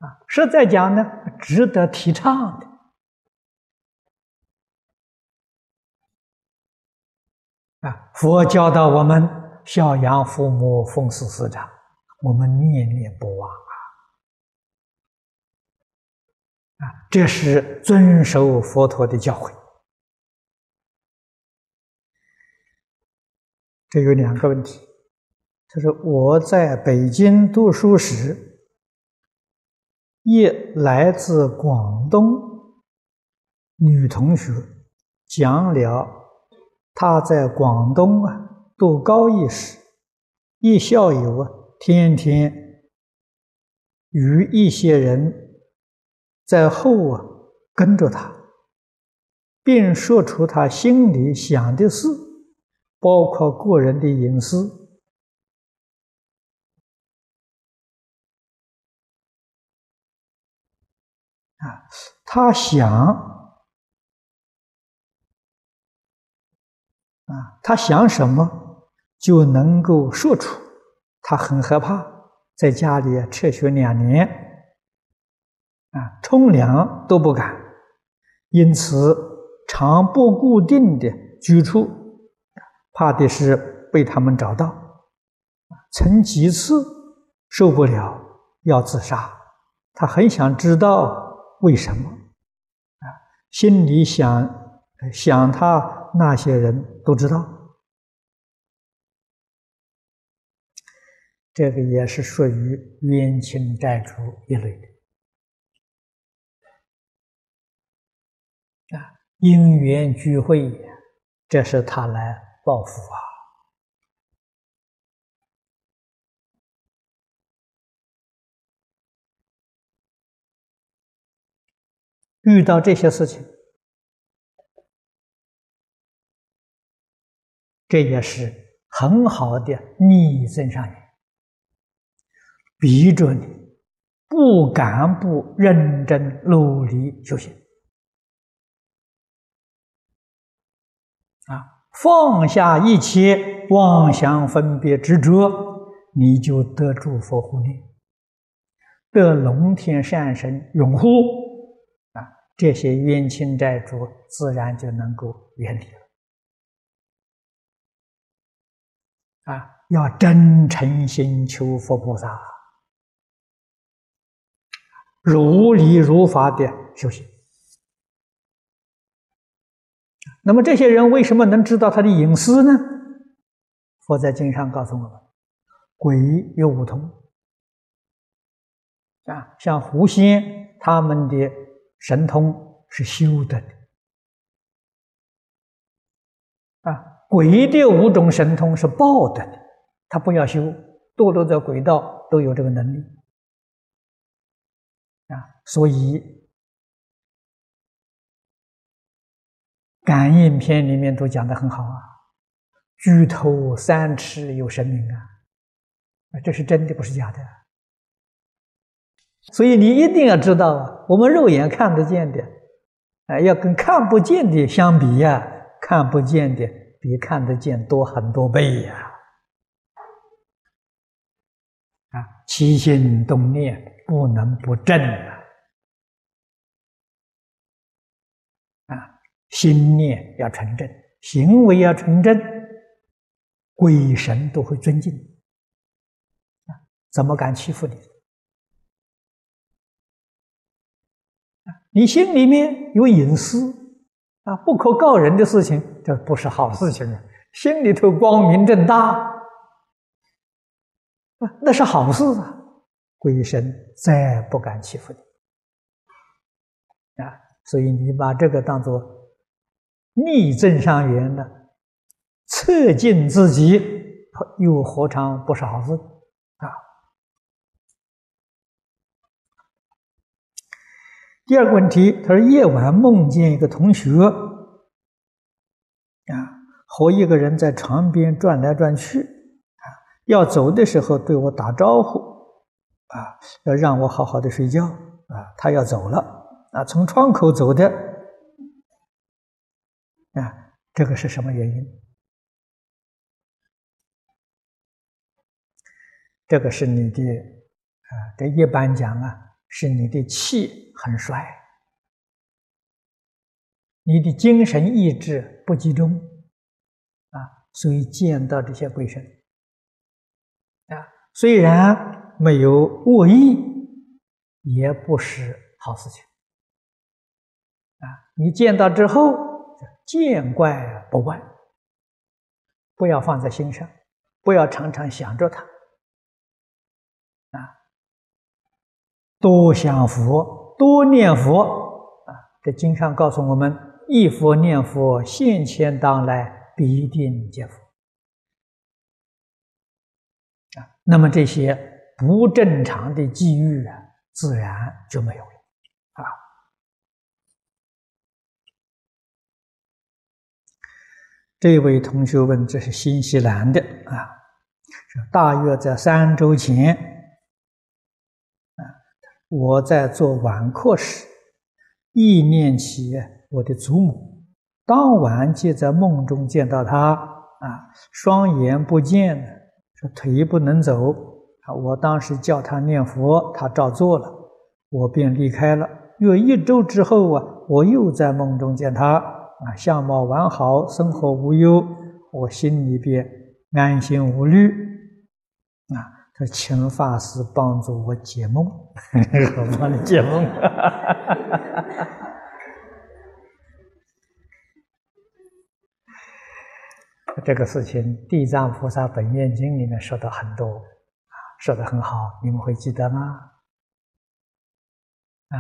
啊。实在讲呢，值得提倡的啊。佛教导我们。孝养父母，奉事师长，我们念念不忘啊！啊，这是遵守佛陀的教诲。这有两个问题，他说我在北京读书时，一来自广东女同学讲了她在广东啊。读高一时，一校友啊，天天与一些人在后啊跟着他，并说出他心里想的事，包括个人的隐私啊，他想。啊，他想什么就能够说出，他很害怕，在家里辍学两年，啊，冲凉都不敢，因此常不固定的居处，怕的是被他们找到，曾几次受不了要自杀，他很想知道为什么，啊，心里想想他。那些人都知道，这个也是属于冤亲债主一类的啊，因缘聚会，这是他来报复啊。遇到这些事情。这也是很好的逆增上缘，逼着你不敢不认真努力修行啊！放下一切妄想分别执着，你就得诸佛护念。得龙天善神拥护，这些冤亲债主自然就能够远离了啊！要真诚心求佛菩萨，如理如法的修行。那么这些人为什么能知道他的隐私呢？佛在经上告诉我们：鬼有五通啊，像狐仙他们的神通是修的啊，鬼的五种神通是报的，他不要修，堕落在鬼道都有这个能力啊，所以。感应篇里面都讲的很好啊，举头三尺有神明啊，这是真的，不是假的。所以你一定要知道啊，我们肉眼看得见的，啊，要跟看不见的相比呀，看不见的比看得见多很多倍呀。啊，起心动念不能不正啊。心念要纯正，行为要纯正，鬼神都会尊敬啊！怎么敢欺负你？你心里面有隐私啊，不可告人的事情，这不是好事情啊！心里头光明正大啊，那是好事啊！鬼神再不敢欺负你啊！所以你把这个当做。逆正上缘的，测进自己，又何尝不是好事啊？第二个问题，他说夜晚梦见一个同学啊，和一个人在床边转来转去啊，要走的时候对我打招呼啊，要让我好好的睡觉啊，他要走了啊，从窗口走的。啊，这个是什么原因？这个是你的啊，这一般讲啊，是你的气很衰，你的精神意志不集中。啊，所以见到这些鬼神。啊，虽然没有恶意，也不是好事情。啊，你见到之后。见怪不怪，不要放在心上，不要常常想着他，啊，多想佛，多念佛，啊，这经上告诉我们，一佛念佛，现前当来必定见佛，啊，那么这些不正常的际遇啊，自然就没有了。啊。这位同学问：“这是新西兰的啊，大约在三周前，我在做晚课时，意念起我的祖母，当晚就在梦中见到她啊，双眼不见，说腿不能走啊。我当时叫她念佛，她照做了，我便离开了。约一周之后啊，我又在梦中见她。”啊，相貌完好，生活无忧，我心里边安心无虑。啊，他请法师帮助我解梦，我帮你解梦。这个事情，《地藏菩萨本愿经》里面说的很多，啊，说的很好，你们会记得吗？啊，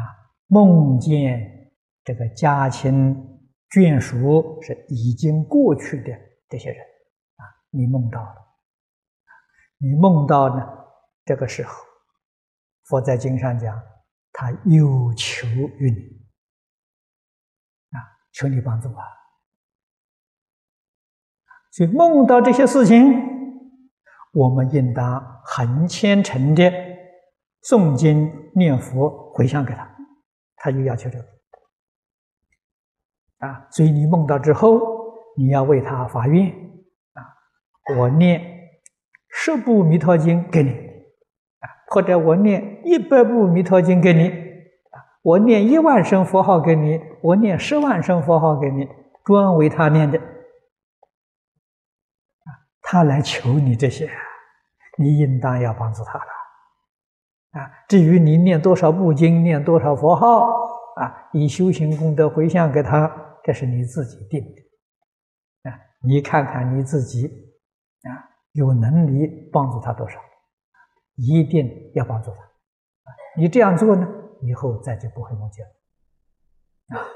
梦见这个家亲。眷属是已经过去的这些人啊，你梦到了，你梦到呢？这个时候，佛在经上讲，他有求于你啊，求你帮助啊。所以梦到这些事情，我们应当很虔诚的诵经念佛回向给他，他就要求这个。啊，所以你梦到之后，你要为他发愿啊！我念十部弥陀经给你。啊，或者我念一百部弥陀经给你。啊，我念一万声佛号给你，我念十万声佛号给你，专为他念的，他来求你这些，你应当要帮助他的，啊，至于你念多少部经，念多少佛号，啊，以修行功德回向给他，这是你自己定的，啊，你看看你自己，有能力帮助他多少。一定要帮助他，你这样做呢，以后再就不会梦见了。啊，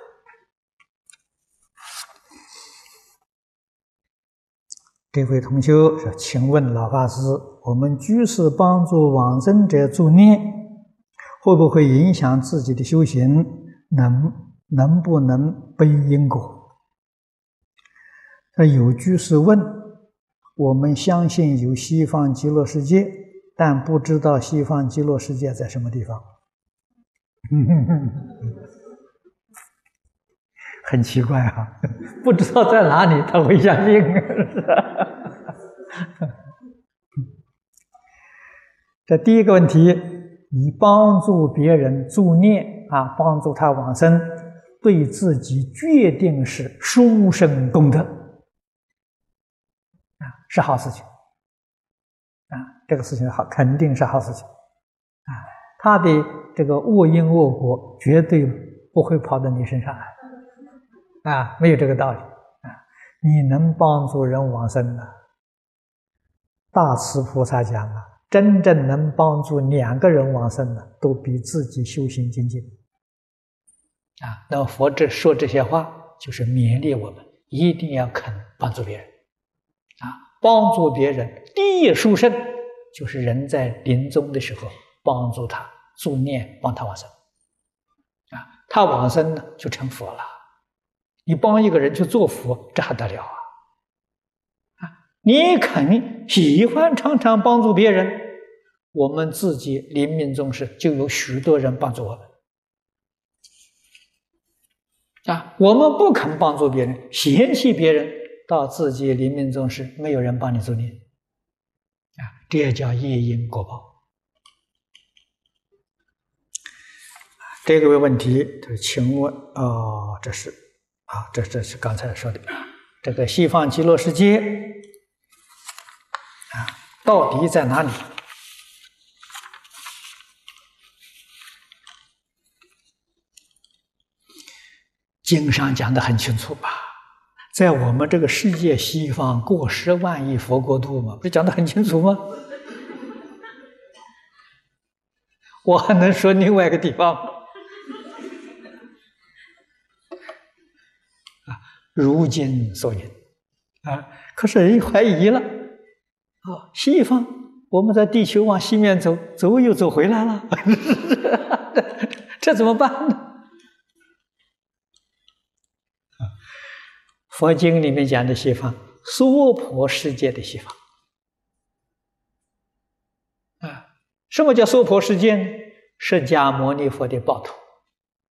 这位同修说：“请问老法师，我们居士帮助往生者助念，会不会影响自己的修行？能能不能背因果？”那有居士问：“我们相信有西方极乐世界。”但不知道西方极乐世界在什么地方，很奇怪啊！不知道在哪里，他会相信。这第一个问题，你帮助别人助念啊，帮助他往生，对自己决定是殊胜功德，是好事情。啊，这个事情好，肯定是好事情，啊，他的这个恶因恶果绝对不会跑到你身上来，啊，没有这个道理，啊，你能帮助人往生呢？大慈菩萨讲啊，真正能帮助两个人往生的，都比自己修行精进，啊，那么佛这说这些话，就是勉励我们一定要肯帮助别人。帮助别人，第一殊胜就是人在临终的时候帮助他助念，帮他往生。啊，他往生呢就成佛了。你帮一个人去做佛，这还得了啊？啊，你肯喜欢常常帮助别人，我们自己临命终时就有许多人帮助我们。啊，我们不肯帮助别人，嫌弃别人。到自己临命终时，没有人帮你助念，啊，这也叫业因果报。这个问题，他请问，哦，这是啊，这这是刚才说的，这个西方极乐世界啊，到底在哪里？经上讲的很清楚吧？在我们这个世界西方过十万亿佛国土嘛，不是讲的很清楚吗？我还能说另外一个地方吗？啊，如今所言啊，可是人怀疑了啊，西方我们在地球往西面走，走又走回来了，这怎么办呢？佛经里面讲的西方，娑婆世界的西方啊，什么叫娑婆世界呢？释迦牟尼佛的报土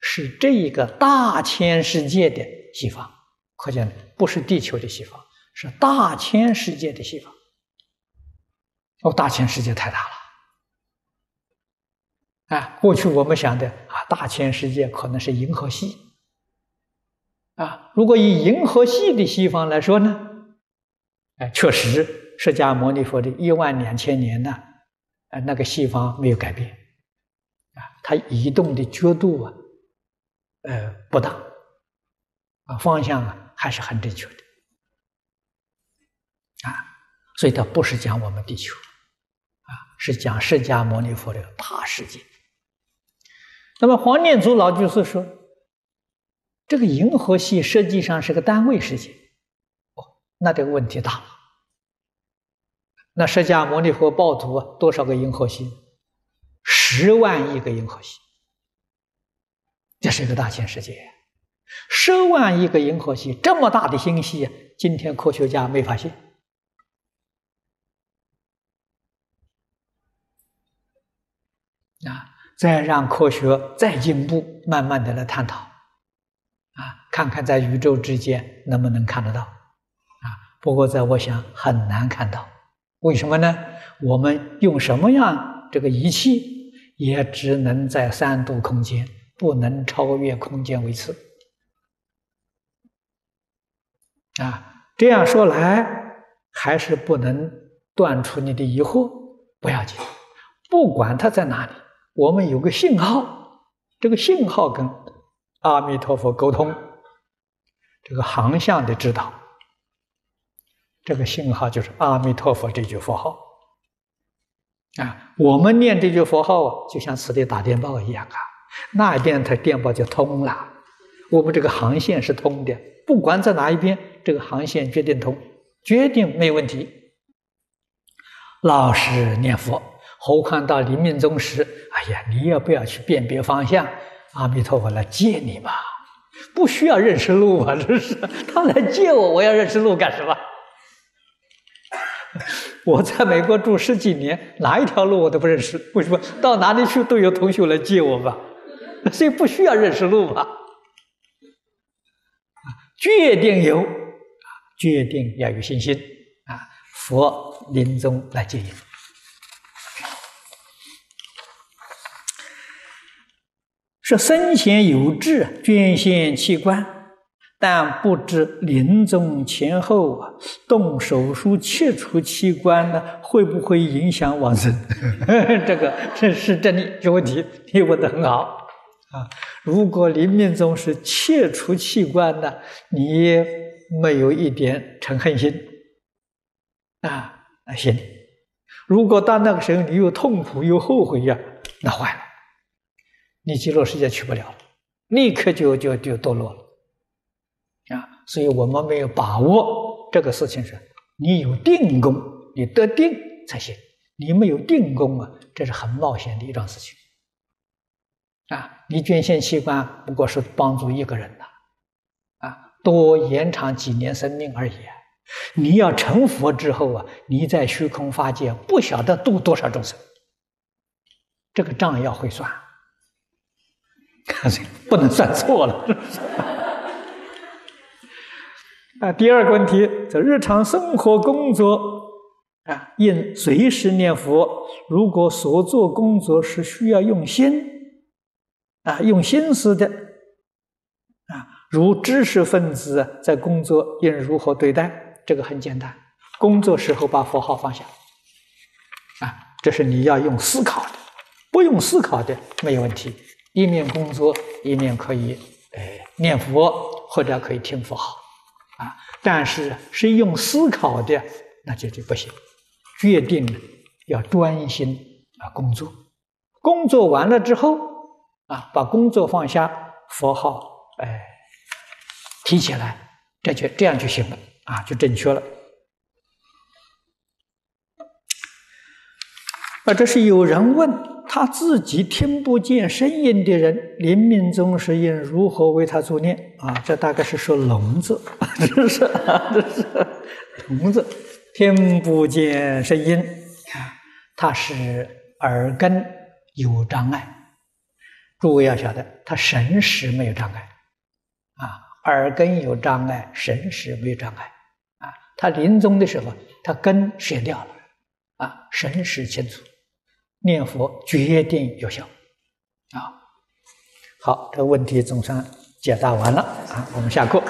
是这一个大千世界的西方，可见不是地球的西方，是大千世界的西方。哦，大千世界太大了啊！过去我们想的啊，大千世界可能是银河系。啊，如果以银河系的西方来说呢，哎，确实，释迦牟尼佛的一万两千年呢，啊，那个西方没有改变，啊，它移动的角度啊，呃，不大，啊，方向啊还是很正确的，啊，所以它不是讲我们地球，啊，是讲释迦牟尼佛的大世界。那么黄念祖老居士说。这个银河系实际上是个单位世界，哦，那这个问题大了。那释迦牟尼佛报土，多少个银河系？十万亿个银河系，这是一个大千世界。十万亿个银河系，这么大的星系，今天科学家没发现。啊，再让科学再进步，慢慢的来探讨。看看在宇宙之间能不能看得到，啊，不过在我想很难看到，为什么呢？我们用什么样这个仪器也只能在三度空间，不能超越空间维次。啊，这样说来，还是不能断除你的疑惑。不要紧，不管它在哪里，我们有个信号，这个信号跟阿弥陀佛沟通，这个航向的指导，这个信号就是阿弥陀佛这句佛号。啊，我们念这句佛号啊，就像此地打电报一样啊，那一边它电报就通了，我们这个航线是通的。不管在哪一边，这个航线决定通，决定没问题。老实念佛，何况到临命终时，哎呀，你也不要去辨别方向，阿弥陀佛来接你吧，不需要认识路啊，这是他来接我，我要认识路干什么？我在美国住十几年，哪一条路我都不认识，为什么？到哪里去都有同学来接我吧，所以不需要认识路嘛。决定有啊，决定要有信心啊！佛临终来接引，说生前有志捐献器官，但不知临终前后啊动手术切除器官呢，会不会影响往生？这个这是真的这问题，你问的很好。啊，如果临命终是切除器官呢，你没有一点嗔恨心，啊，那行。如果到那个时候你又痛苦又后悔呀，那坏了，你极乐世界去不了，立刻就就就堕落了。啊，所以我们没有把握这个事情是，你有定功，你得定才行。你没有定功啊，这是很冒险的一桩事情。啊，你捐献器官不过是帮助一个人的，啊，多延长几年生命而已。你要成佛之后啊，你在虚空法界不晓得度多少众生，这个账要会算，不能算错了。是不是啊，第二个问题，在日常生活工作啊，应随时念佛。如果所做工作是需要用心。啊，用心思的啊，如知识分子在工作应如何对待？这个很简单，工作时候把佛号放下，啊，这是你要用思考的，不用思考的没有问题，一面工作一面可以哎念佛或者可以听佛号，啊，但是是用思考的那就就不行，决定要专心啊工作，工作完了之后。啊，把工作放下，佛号哎提起来，这就这样就行了啊，就正确了。啊，这是有人问他自己听不见声音的人，临命终时应如何为他助念啊？这大概是说聋子，这 是这是聋子听不见声音，他是耳根有障碍。诸位要晓得，他神识没有障碍，啊，耳根有障碍，神识没有障碍，啊，他临终的时候，他根舍掉了，啊，神识清楚，念佛决定有效，啊，好，这个问题总算解答完了，啊，我们下课。